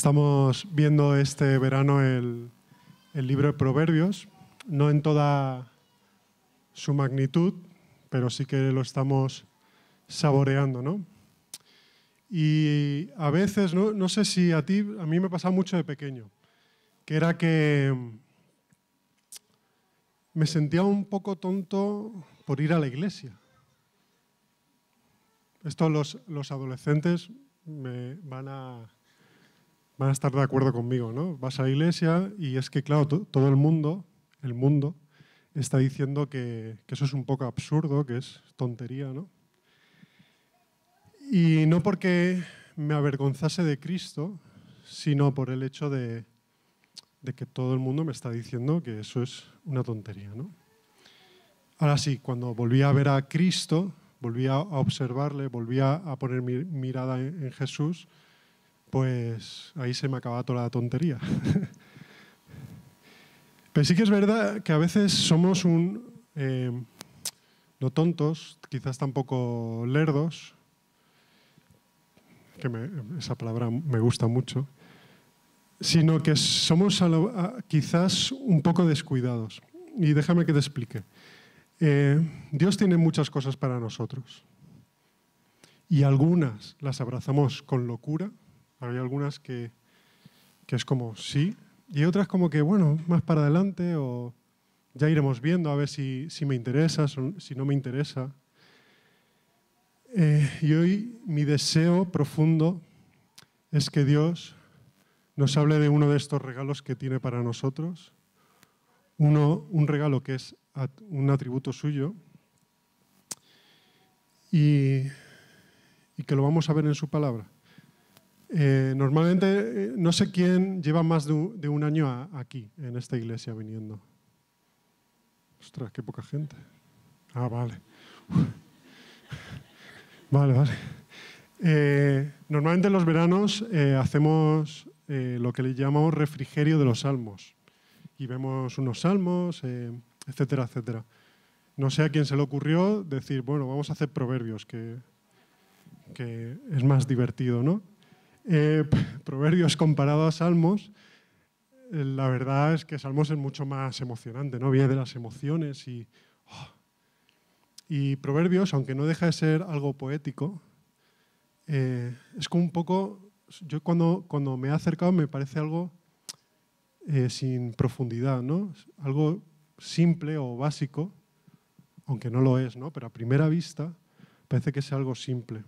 Estamos viendo este verano el, el libro de Proverbios, no en toda su magnitud, pero sí que lo estamos saboreando, ¿no? Y a veces, no, no sé si a ti, a mí me pasaba mucho de pequeño, que era que me sentía un poco tonto por ir a la iglesia. Esto los, los adolescentes me van a, van a estar de acuerdo conmigo, ¿no? Vas a la iglesia y es que, claro, todo el mundo, el mundo, está diciendo que, eso es un poco absurdo, que es tontería, ¿no? Y no porque me avergonzase de Cristo, sino por el hecho de, de que todo el mundo me está diciendo que eso es una tontería, ¿no? Ahora sí, cuando volví a ver a Cristo, volví a observarle, volví a poner mi mirada en Jesús, pues ahí se me acaba toda la tontería. Pero sí que es verdad que a veces somos un, eh, no tontos, quizás tampoco lerdos, que esa palabra me gusta mucho, sino que somos quizás un poco descuidados. Y déjame que te explique. Eh, Dios tiene muchas cosas para nosotros. Y algunas las abrazamos con locura. Hay algunas que, que es como sí, y otras como que, bueno, más para adelante o ya iremos viendo a ver si, si me interesa, si no me interesa. Eh, y hoy mi deseo profundo es que Dios nos hable de uno de estos regalos que tiene para nosotros, uno, un regalo que es un atributo suyo y, y que lo vamos a ver en su palabra. Eh, normalmente, eh, no sé quién lleva más de un, año aquí, en esta iglesia, viniendo. Ostras, qué poca gente. Ah, vale. Vale, vale. Eh, normalmente en los veranos hacemos lo que le llamamos refrigerio de los salmos. Y vemos unos salmos, etcétera, etcétera. No sé a quién se le ocurrió decir, bueno, vamos a hacer proverbios, que, que es más divertido, ¿no? Eh, proverbios comparado a Salmos, eh, la verdad es que Salmos es mucho más emocionante, ¿no? Viene de las emociones y, oh. y Proverbios, aunque no deja de ser algo poético, eh, es como un poco, yo cuando, cuando me he acercado me parece algo sin profundidad, ¿no? Algo simple o básico, aunque no lo es, ¿no? Pero a primera vista parece que es algo simple.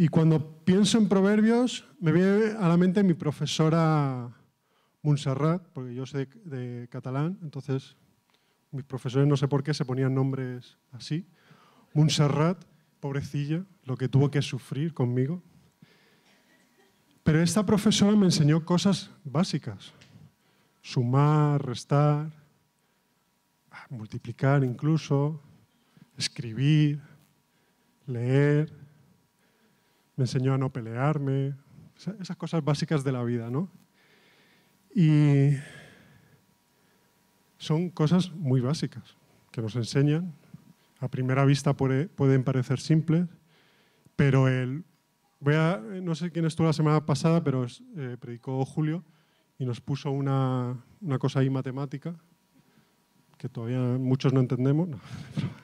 Y cuando pienso en proverbios, me viene a la mente mi profesora Montserrat, porque yo sé de, catalán, entonces mis profesores no sé por qué se ponían nombres así. Montserrat, pobrecilla, lo que tuvo que sufrir conmigo. Pero esta profesora me enseñó cosas básicas. Sumar, restar, multiplicar incluso, escribir, leer me enseñó a no pelearme, esas cosas básicas de la vida, ¿no? Y son cosas muy básicas que nos enseñan. A primera vista puede, pueden parecer simples, pero el, no sé quién estuvo la semana pasada, pero eh, predicó Julio y nos puso una, una, cosa ahí matemática que todavía muchos no entendemos. No.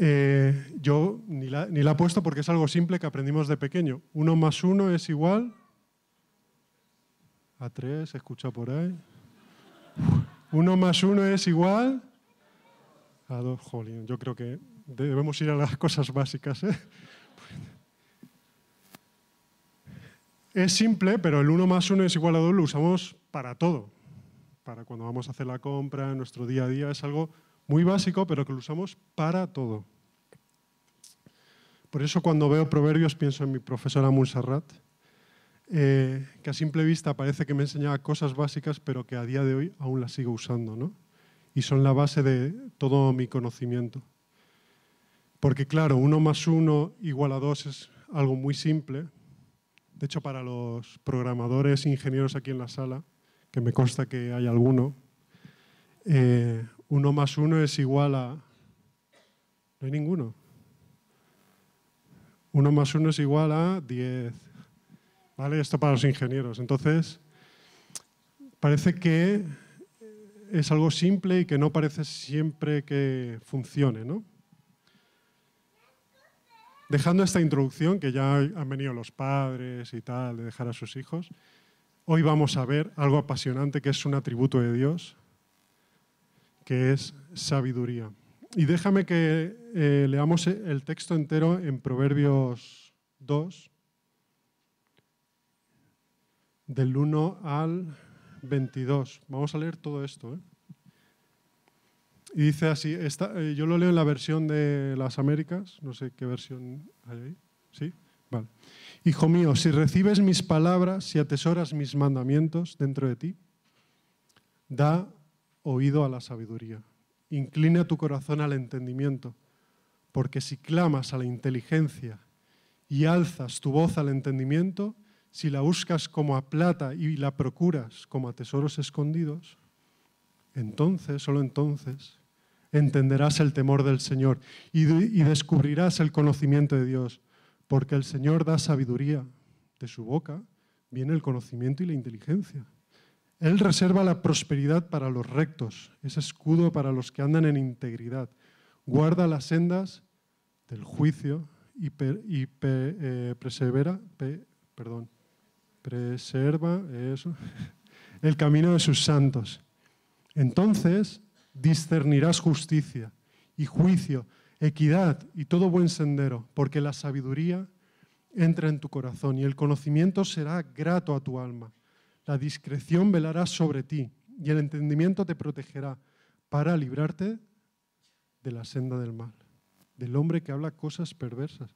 Eh, yo ni la, ni la he puesto porque es algo simple que aprendimos de pequeño. Uno más uno es igual a tres, escucha por ahí. Uno más uno es igual a dos. Jolín, yo creo que debemos ir a las cosas básicas. ¿eh? Es simple, pero el uno más uno es igual a dos lo usamos para todo. Para cuando vamos a hacer la compra, en nuestro día a día, es algo muy básico, pero que lo usamos para todo. Por eso cuando veo proverbios pienso en mi profesora Montserrat, eh, que a simple vista parece que me enseñaba cosas básicas, pero que a día de hoy aún las sigo usando, ¿no? Y son la base de todo mi conocimiento. Porque claro, uno más uno igual a dos es algo muy simple. De hecho, para los programadores ingenieros aquí en la sala, que me consta que hay alguno, eh, uno más uno es igual a... No hay ninguno. 1 más 1 es igual a 10. ¿Vale? Esto para los ingenieros. Entonces, parece que es algo simple y que no parece siempre que funcione, ¿no? Dejando esta introducción, que ya han venido los padres y tal, de dejar a sus hijos, hoy vamos a ver algo apasionante que es un atributo de Dios, que es sabiduría. Y déjame que eh, leamos el texto entero en Proverbios 2, del 1 al 22. Vamos a leer todo esto. ¿eh? Y dice así, eh, yo lo leo en la versión de las Américas, no sé qué versión hay ahí. ¿Sí? Vale. Hijo mío, si recibes mis palabras, si atesoras mis mandamientos dentro de ti, da oído a la sabiduría. Inclina tu corazón al entendimiento, porque si clamas a la inteligencia y alzas tu voz al entendimiento, si la buscas como a plata y la procuras como a tesoros escondidos, entonces, solo entonces, entenderás el temor del Señor y, descubrirás el conocimiento de Dios, porque el Señor da sabiduría. De su boca viene el conocimiento y la inteligencia. Él reserva la prosperidad para los rectos, es escudo para los que andan en integridad. Guarda las sendas del juicio y, eh, persevera, perdón, preserva el camino de sus santos. Entonces discernirás justicia y juicio, equidad y todo buen sendero, porque la sabiduría entra en tu corazón y el conocimiento será grato a tu alma. La discreción velará sobre ti y el entendimiento te protegerá para librarte de la senda del mal, del hombre que habla cosas perversas,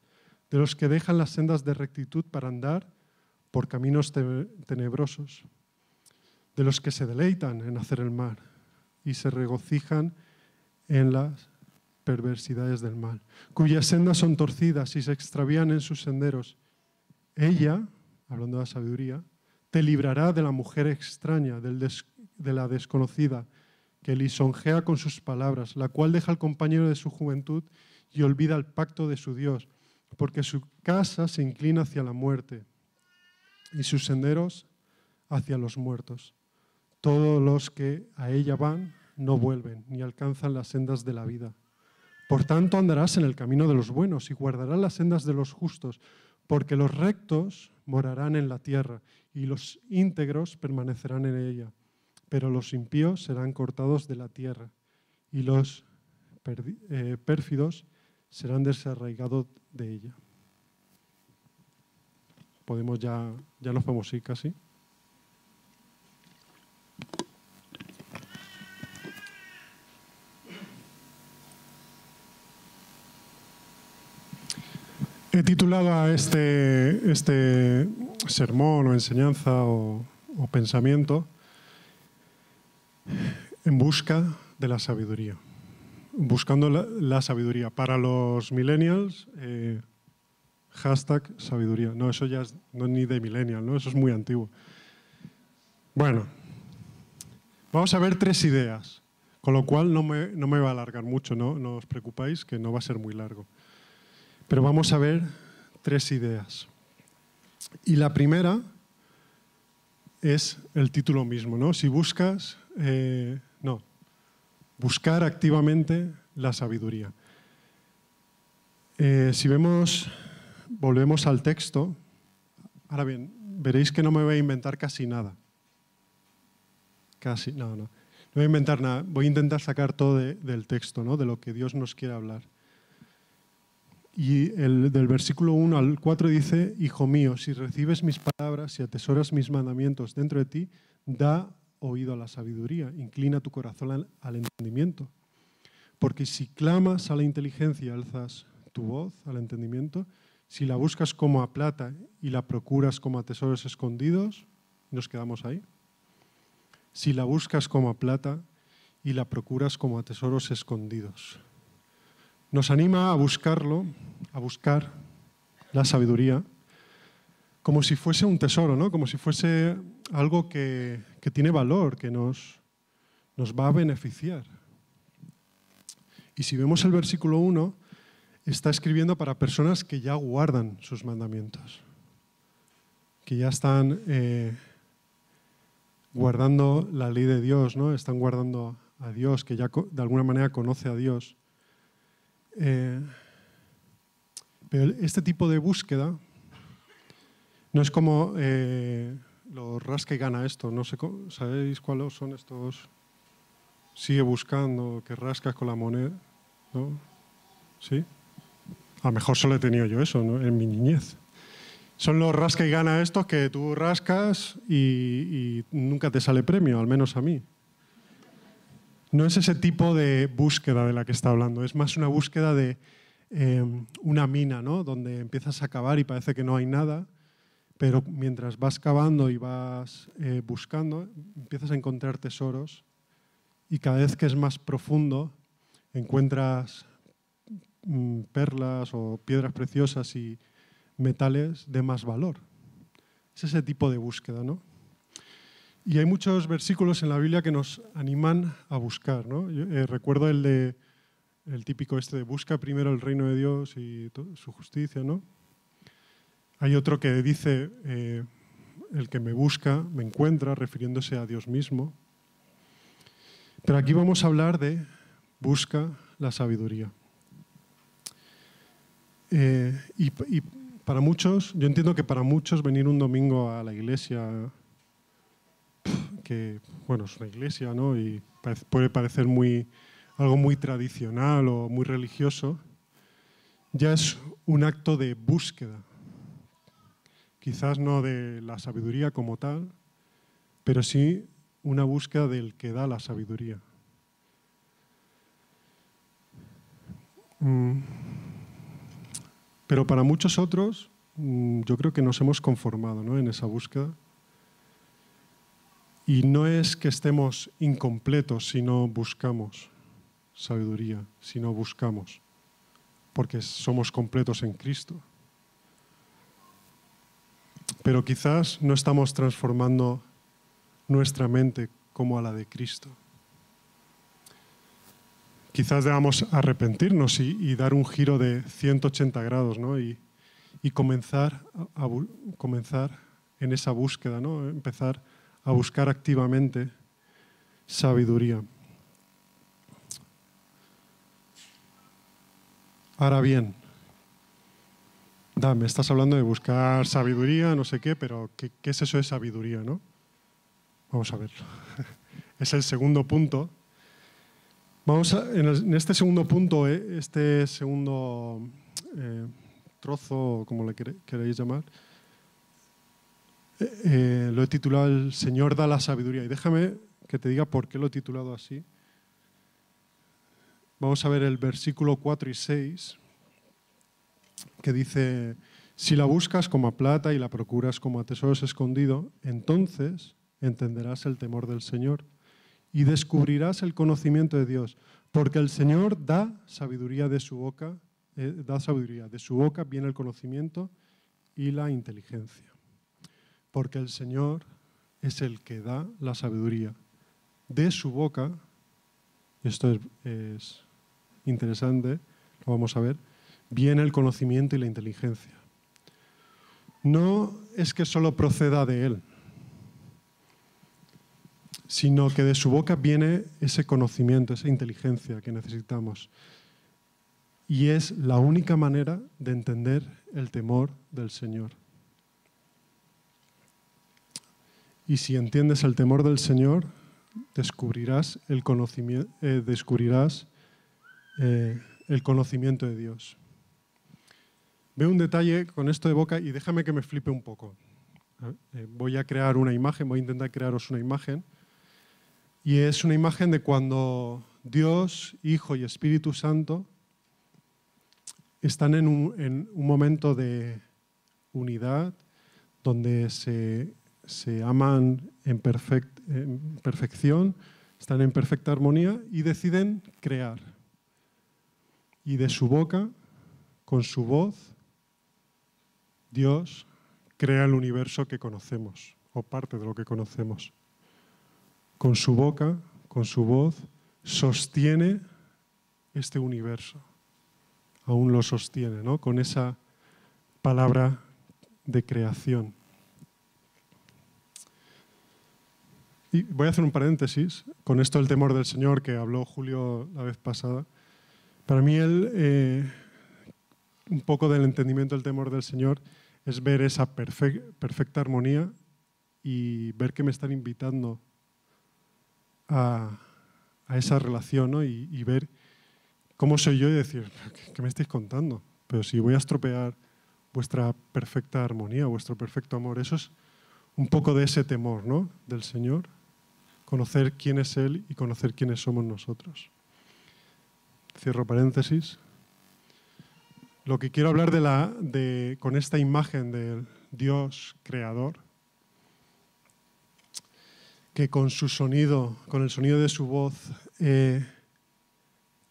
de los que dejan las sendas de rectitud para andar por caminos tenebrosos, de los que se deleitan en hacer el mal y se regocijan en las perversidades del mal, cuyas sendas son torcidas y se extravían en sus senderos. Ella, hablando de la sabiduría, te librará de la mujer extraña, de la desconocida, que lisonjea con sus palabras, la cual deja al compañero de su juventud y olvida el pacto de su Dios, porque su casa se inclina hacia la muerte y sus senderos hacia los muertos. Todos los que a ella van no vuelven ni alcanzan las sendas de la vida. Por tanto andarás en el camino de los buenos y guardarás las sendas de los justos, porque los rectos morarán en la tierra y los íntegros permanecerán en ella. Pero los impíos serán cortados de la tierra y los eh, pérfidos serán desarraigados de ella podemos ya, ya nos podemos ir casi. He titulado a este, este sermón o enseñanza o, pensamiento en busca de la sabiduría. Buscando la, sabiduría. Para los millennials, eh, Hashtag sabiduría. No, eso ya es, no ni de millennial, ¿no? Eso es muy antiguo. Bueno, vamos a ver tres ideas, con lo cual no me, no me va a alargar mucho, ¿no? no os preocupáis que no va a ser muy largo. Pero vamos a ver tres ideas. Y la primera es el título mismo, ¿no? Si buscas, eh, no, buscar activamente la sabiduría. Eh, si vemos volvemos al texto. Ahora bien, veréis que no me voy a inventar casi nada. Casi, no, no. No voy a inventar nada. Voy a intentar sacar todo del texto, ¿no? de lo que Dios nos quiere hablar. Y el, del versículo 1 al 4 dice, Hijo mío, si recibes mis palabras y atesoras mis mandamientos dentro de ti, da oído a la sabiduría, inclina tu corazón al, al entendimiento. Porque si clamas a la inteligencia, alzas tu voz al entendimiento, si la buscas como a plata y la procuras como a tesoros escondidos, nos quedamos ahí. Si la buscas como a plata y la procuras como a tesoros escondidos. Nos anima a buscarlo, a buscar la sabiduría, como si fuese un tesoro, ¿no? como si fuese algo que, que tiene valor, que nos, nos va a beneficiar. Y si vemos el versículo 1, está escribiendo para personas que ya guardan sus mandamientos, que ya están eh, guardando la ley de Dios, ¿no? están guardando a Dios, que ya de alguna manera conoce a Dios. Eh, pero este tipo de búsqueda no es como eh, lo rasca y gana esto. No sé, ¿Sabéis cuáles son estos? Sigue buscando, que rascas con la moneda. ¿no? ¿Sí? A lo mejor solo he tenido yo eso ¿no? en mi niñez. Son los rasca y gana estos que tú rascas y, nunca te sale premio, al menos a mí. No es ese tipo de búsqueda de la que está hablando, es más una búsqueda de em, una mina, ¿no? donde empiezas a cavar y parece que no hay nada, pero mientras vas cavando y vas eh, buscando, empiezas a encontrar tesoros y cada vez que es más profundo, encuentras mm, perlas o piedras preciosas y metales de más valor. Es ese tipo de búsqueda, ¿no? Y hay muchos versículos en la Biblia que nos animan a buscar, ¿no? Eh, recuerdo el de el típico este de busca primero el reino de Dios y su justicia, ¿no? Hay otro que dice eh, el que me busca me encuentra, refiriéndose a Dios mismo. Pero aquí vamos a hablar de busca la sabiduría. Eh, y, para muchos, yo entiendo que para muchos venir un domingo a la iglesia, bueno, es una iglesia, ¿no? Y puede parecer muy, algo muy tradicional o muy religioso, ya es un acto de búsqueda. Quizás no de la sabiduría como tal, pero sí una búsqueda del que da la sabiduría. Mm. Pero para muchos otros, mm, yo creo que nos hemos conformado ¿no? en esa búsqueda. Y no es que estemos incompletos si no buscamos sabiduría, si no buscamos, porque somos completos en Cristo. Pero quizás no estamos transformando nuestra mente como a la de Cristo. Quizás debamos arrepentirnos y, dar un giro de 180 grados ¿no? y, comenzar, a, comenzar en esa búsqueda, ¿no? empezar a buscar activamente sabiduría. Ahora bien, me estás hablando de buscar sabiduría, no sé qué, pero ¿qué, qué es eso de sabiduría? ¿no? Vamos a verlo. Es el segundo punto. Vamos a, en, este segundo punto, eh, este segundo eh, trozo, como le queréis llamar, eh, lo he titulado El Señor da la sabiduría. Y déjame que te diga por qué lo he titulado así. Vamos a ver el versículo 4 y 6, que dice, si la buscas como a plata y la procuras como a tesoros escondido, entonces entenderás el temor del Señor y descubrirás el conocimiento de Dios, porque el Señor da sabiduría de su boca, eh, da sabiduría, de su boca viene el conocimiento y la inteligencia. Porque el Señor es el que da la sabiduría. De su boca, esto es, es interesante, lo vamos a ver, viene el conocimiento y la inteligencia. No es que solo proceda de Él, sino que de su boca viene ese conocimiento, esa inteligencia que necesitamos. Y es la única manera de entender el temor del Señor. Y si entiendes el temor del Señor, descubrirás el conocimiento, eh, descubrirás, eh, el conocimiento de Dios. Veo un detalle con esto de boca y déjame que me flipe un poco. Eh, voy a crear una imagen, voy a intentar crearos una imagen y es una imagen de cuando Dios, Hijo y Espíritu Santo están en un, momento de unidad, donde se, aman en, en perfección, están en perfecta armonía y deciden crear. Y de su boca, con su voz, Dios crea el universo que conocemos, o parte de lo que conocemos con su boca, con su voz, sostiene este universo aún lo sostiene, ¿no? con esa palabra de creación. Y voy a hacer un paréntesis con esto del temor del Señor que habló Julio la vez pasada. Para mí, él, eh, un poco del entendimiento del temor del Señor es ver esa perfecta armonía y ver que me están invitando a, esa relación y, ver cómo soy yo y decir, ¿qué, me estáis contando? Pero si voy a estropear vuestra perfecta armonía, vuestro perfecto amor, eso es un poco de ese temor ¿no? del Señor conocer quién es Él y conocer quiénes somos nosotros. Cierro paréntesis. Lo que quiero hablar de la, de, con esta imagen del Dios creador, que con su sonido, con el sonido de su voz, eh,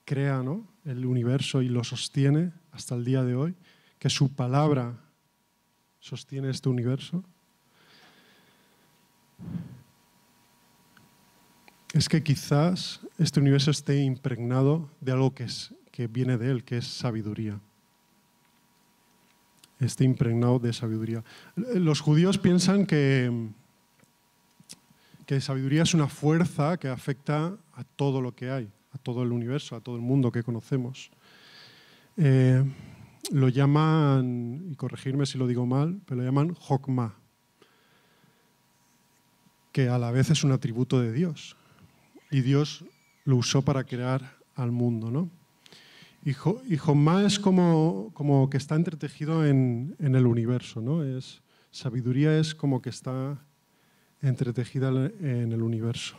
crea ¿no? el universo y lo sostiene hasta el día de hoy, que su palabra sostiene este universo es que quizás este universo esté impregnado de algo que, es, que viene de él, que es sabiduría. Esté impregnado de sabiduría. Los judíos piensan que, que sabiduría es una fuerza que afecta a todo lo que hay, a todo el universo, a todo el mundo que conocemos. Eh, lo llaman, y corregirme si lo digo mal, pero lo llaman Hokmah, que a la vez es un atributo de Dios y Dios lo usó para crear al mundo. ¿no? Y, y es como, como, que está entretejido en, el universo. ¿no? Es, sabiduría es como que está entretejida en el universo.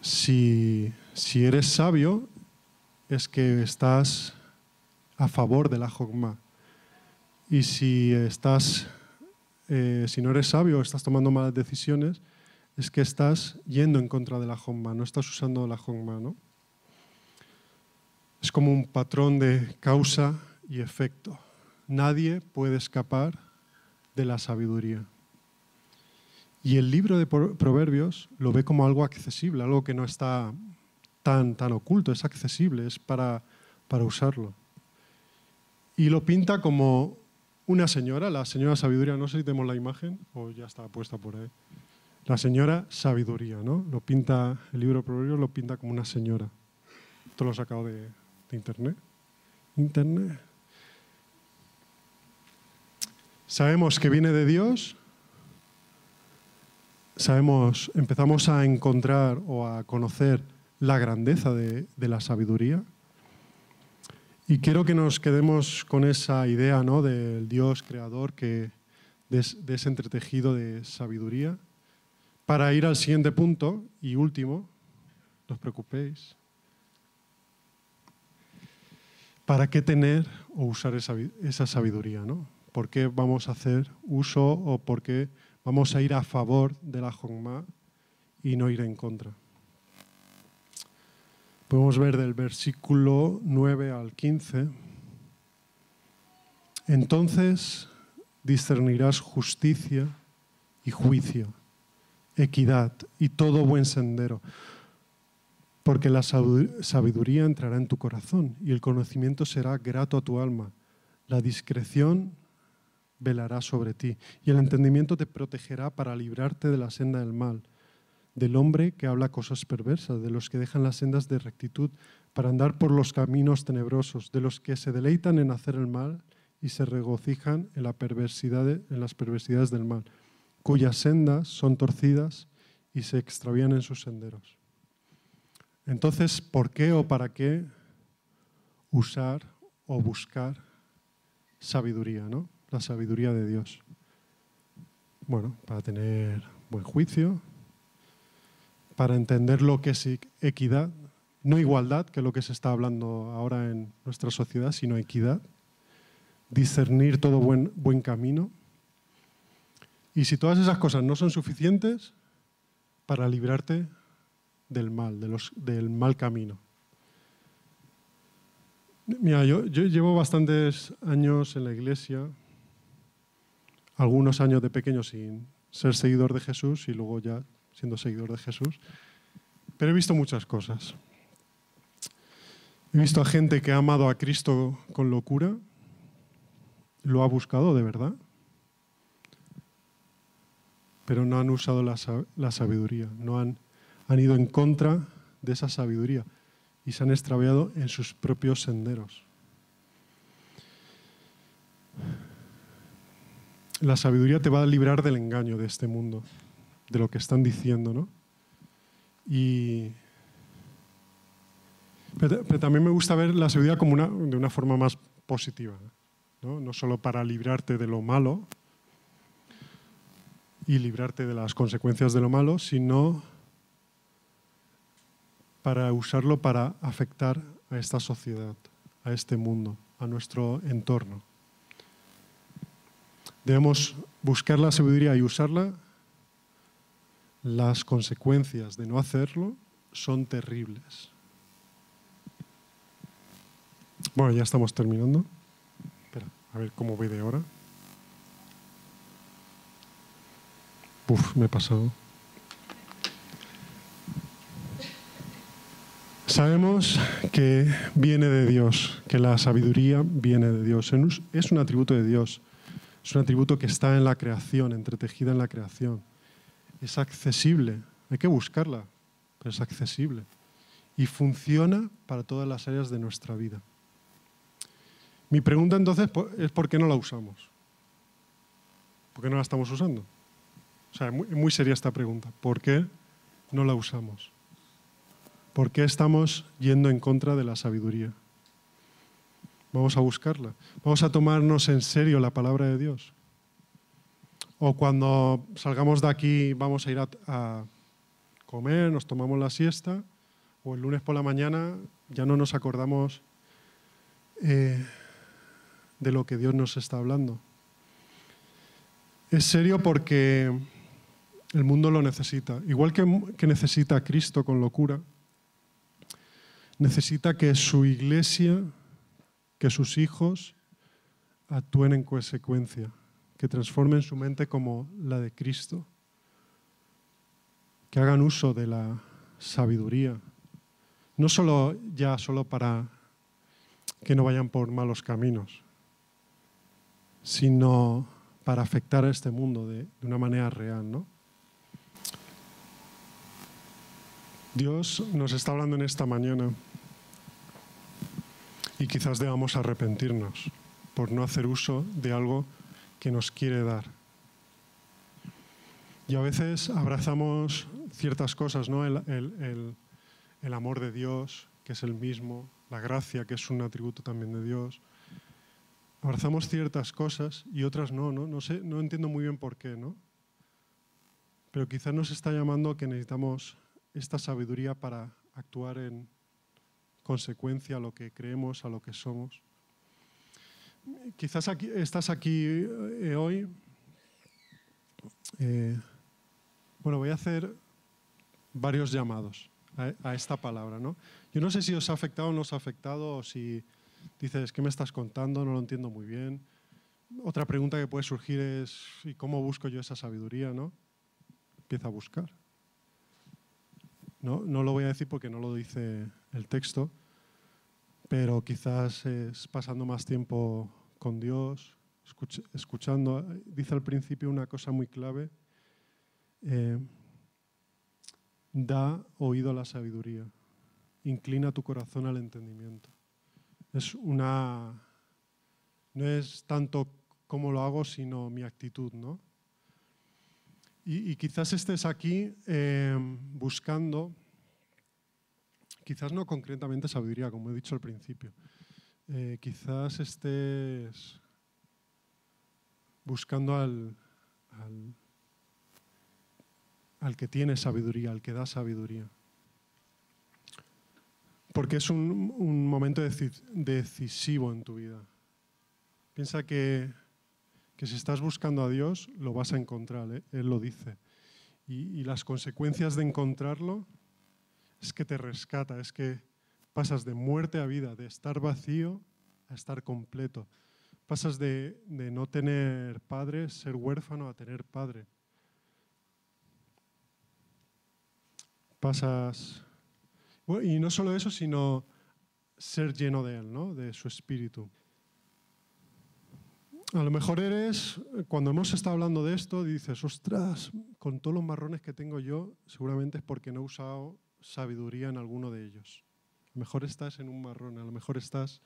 Si, si eres sabio, es que estás a favor de la Jogma. Y si estás eh, si no eres sabio o estás tomando malas decisiones, es que estás yendo en contra de la Hongma, no estás usando la Hongma. ¿no? Es como un patrón de causa y efecto. Nadie puede escapar de la sabiduría. Y el libro de Proverbios lo ve como algo accesible, algo que no está tan, tan oculto, es accesible, es para, para usarlo. Y lo pinta como una señora, la señora Sabiduría, no sé si tenemos la imagen o ya está puesta por ahí. La señora Sabiduría, ¿no? Lo pinta, el libro Proverbios lo pinta como una señora. Esto lo he sacado de, internet. Internet. Sabemos que viene de Dios, sabemos, empezamos a encontrar o a conocer la grandeza de, de la sabiduría y quiero que nos quedemos con esa idea ¿no? del Dios creador, que, de, ese entretejido de sabiduría, para ir al siguiente punto y último, no os preocupéis. ¿Para qué tener o usar esa, esa sabiduría? ¿no? ¿Por qué vamos a hacer uso o por qué vamos a ir a favor de la Jongma y no ir en contra? Podemos ver del versículo 9 al 15. Entonces discernirás justicia y juicio, equidad y todo buen sendero, porque la sabiduría entrará en tu corazón y el conocimiento será grato a tu alma. La discreción velará sobre ti y el entendimiento te protegerá para librarte de la senda del mal del hombre que habla cosas perversas, de los que dejan las sendas de rectitud para andar por los caminos tenebrosos, de los que se deleitan en hacer el mal y se regocijan en, la perversidad, en las perversidades del mal, cuyas sendas son torcidas y se extravían en sus senderos. Entonces, ¿por qué o para qué usar o buscar sabiduría, ¿no? La sabiduría de Dios. Bueno, para tener buen juicio, para entender lo que es equidad, no igualdad, que es lo que se está hablando ahora en nuestra sociedad, sino equidad, discernir todo buen, camino. Y si todas esas cosas no son suficientes, para librarte del mal, del mal camino. Mira, yo llevo bastantes años en la iglesia, algunos años de pequeño sin ser seguidor de Jesús y luego ya siendo seguidor de Jesús, pero he visto muchas cosas. He visto a gente que ha amado a Cristo con locura, lo ha buscado de verdad, pero no han usado la, sabiduría, no han, han ido en contra de esa sabiduría y se han extraviado en sus propios senderos. La sabiduría te va a librar del engaño de este mundo, de lo que están diciendo, ¿no? Y, pero, también me gusta ver la sabiduría como una, de una forma más positiva, ¿no? no solo para librarte de lo malo y librarte de las consecuencias de lo malo, sino para usarlo para afectar a esta sociedad, a este mundo, a nuestro entorno. Debemos buscar la sabiduría y usarla. Las consecuencias de no hacerlo son terribles. Bueno, ya estamos terminando. Espera, a ver cómo voy de hora. Uf, me he pasado. Sabemos que viene de Dios, que la sabiduría viene de Dios. Es un atributo de Dios. Es un atributo que está en la creación, entretejida en la creación. Es accesible. Hay que buscarla, pero es accesible. Y funciona para todas las áreas de nuestra vida. Mi pregunta entonces es por qué no la usamos. ¿Por qué no la estamos usando? O sea, es muy seria esta pregunta. ¿Por qué no la usamos? ¿Por qué estamos yendo en contra de la sabiduría? Vamos a buscarla. Vamos a tomarnos en serio la palabra de Dios. O cuando salgamos de aquí vamos a ir a, comer, nos tomamos la siesta, o el lunes por la mañana ya no nos acordamos eh, de lo que Dios nos está hablando. Es serio porque el mundo lo necesita. Igual que, necesita Cristo con locura, necesita que su iglesia, que sus hijos actúen en consecuencia, que transformen su mente como la de Cristo, que hagan uso de la sabiduría, no solo ya solo para que no vayan por malos caminos, sino para afectar a este mundo de, de una manera real, ¿no? Dios nos está hablando en esta mañana y quizás debamos arrepentirnos por no hacer uso de algo que nos quiere dar. Y a veces abrazamos ciertas cosas, ¿no? El, amor de Dios, que es el mismo, la gracia, que es un atributo también de Dios. Abrazamos ciertas cosas y otras no, ¿no? No, sé, no entiendo muy bien por qué, ¿no? Pero quizás nos está llamando que necesitamos esta sabiduría para actuar en consecuencia a lo que creemos, a lo que somos. Quizás aquí, estás aquí eh, hoy. Eh, bueno, voy a hacer varios llamados a, esta palabra. ¿no? Yo no sé si os ha afectado o no os ha afectado, o si dices, ¿qué me estás contando? No lo entiendo muy bien. Otra pregunta que puede surgir es, ¿y cómo busco yo esa sabiduría? ¿no? Empieza a buscar. No, no lo voy a decir porque no lo dice el texto, pero quizás es pasando más tiempo con Dios, escuchando. Dice al principio una cosa muy clave, eh, da oído a la sabiduría, inclina tu corazón al entendimiento. Es una, no es tanto cómo lo hago, sino mi actitud, ¿no? Y, quizás estés aquí eh, buscando, quizás no concretamente sabiduría, como he dicho al principio, eh, quizás estés buscando al, al, que tiene sabiduría, al que da sabiduría. Porque es un, momento decisivo en tu vida. Piensa que que si estás buscando a Dios, lo vas a encontrar, ¿eh? Él lo dice. Y, las consecuencias de encontrarlo es que te rescata, es que pasas de muerte a vida, de estar vacío a estar completo. Pasas de, no tener padre, ser huérfano, a tener padre. Pasas... y no solo eso, sino ser lleno de Él, ¿no? de su espíritu. A lo mejor eres, cuando hemos estado hablando de esto, dices, ostras, con todos los marrones que tengo yo, seguramente es porque no he usado sabiduría en alguno de ellos. A lo mejor estás en un marrón, a lo mejor estás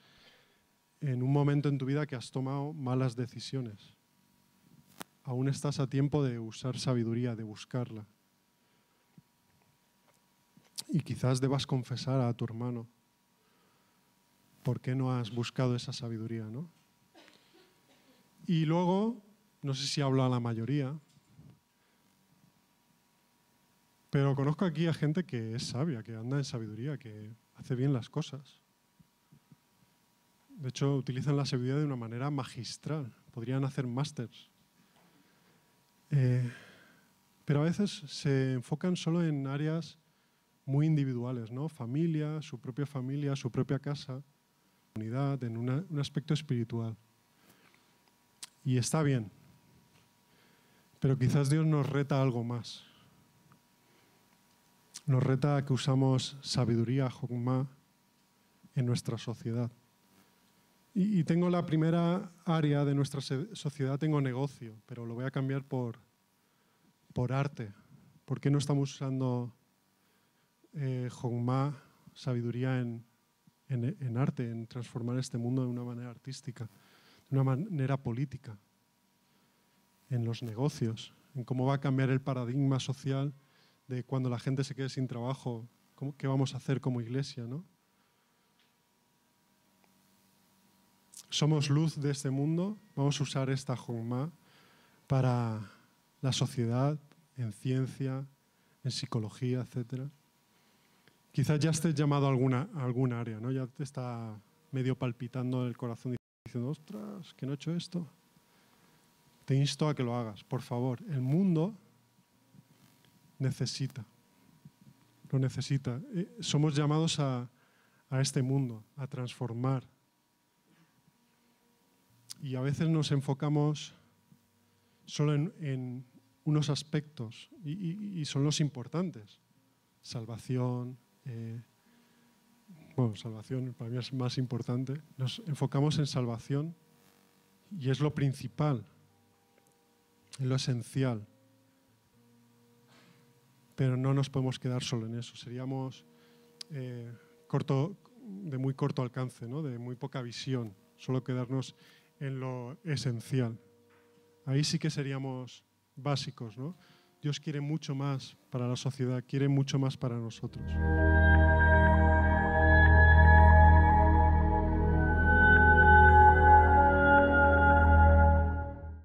en un momento en tu vida que has tomado malas decisiones. Aún estás a tiempo de usar sabiduría, de buscarla. Y quizás debas confesar a tu hermano por qué no has buscado esa sabiduría, ¿no? Y luego, no sé si hablo a la mayoría, pero conozco aquí a gente que es sabia, que anda en sabiduría, que hace bien las cosas. De hecho, utilizan la sabiduría de una manera magistral. Podrían hacer másters. Eh, pero a veces se enfocan solo en áreas muy individuales, ¿no? Familia, su propia familia, su propia casa, comunidad, en un aspecto espiritual. Y está bien. Pero quizás Dios nos reta algo más. Nos reta que usamos sabiduría, Jogma, en nuestra sociedad. Y, tengo la primera área de nuestra sociedad, tengo negocio, pero lo voy a cambiar por, por arte. ¿Por qué no estamos usando eh, sabiduría en, en arte, en transformar este mundo de una manera artística? de una manera política, en los negocios, en cómo va a cambiar el paradigma social de cuando la gente se quede sin trabajo, qué vamos a hacer como iglesia, ¿no? Somos luz de este mundo, vamos a usar esta Jumma para la sociedad, en ciencia, en psicología, etc. Quizás ya estés llamado a alguna, alguna área, ¿no? ya te está medio palpitando el corazón diciendo, ostras, que no he hecho esto. Te insto a que lo hagas, por favor. El mundo necesita, lo necesita. Eh, somos llamados a, este mundo, a transformar. Y a veces nos enfocamos solo en, unos aspectos y, son los importantes. Salvación, eh, bueno, salvación para mí es más importante, nos enfocamos en salvación y es lo principal, es lo esencial. Pero no nos podemos quedar solo en eso, seríamos eh, corto, de muy corto alcance, ¿no? de muy poca visión, solo quedarnos en lo esencial. Ahí sí que seríamos básicos. ¿no? Dios quiere mucho más para la sociedad, quiere mucho más para nosotros.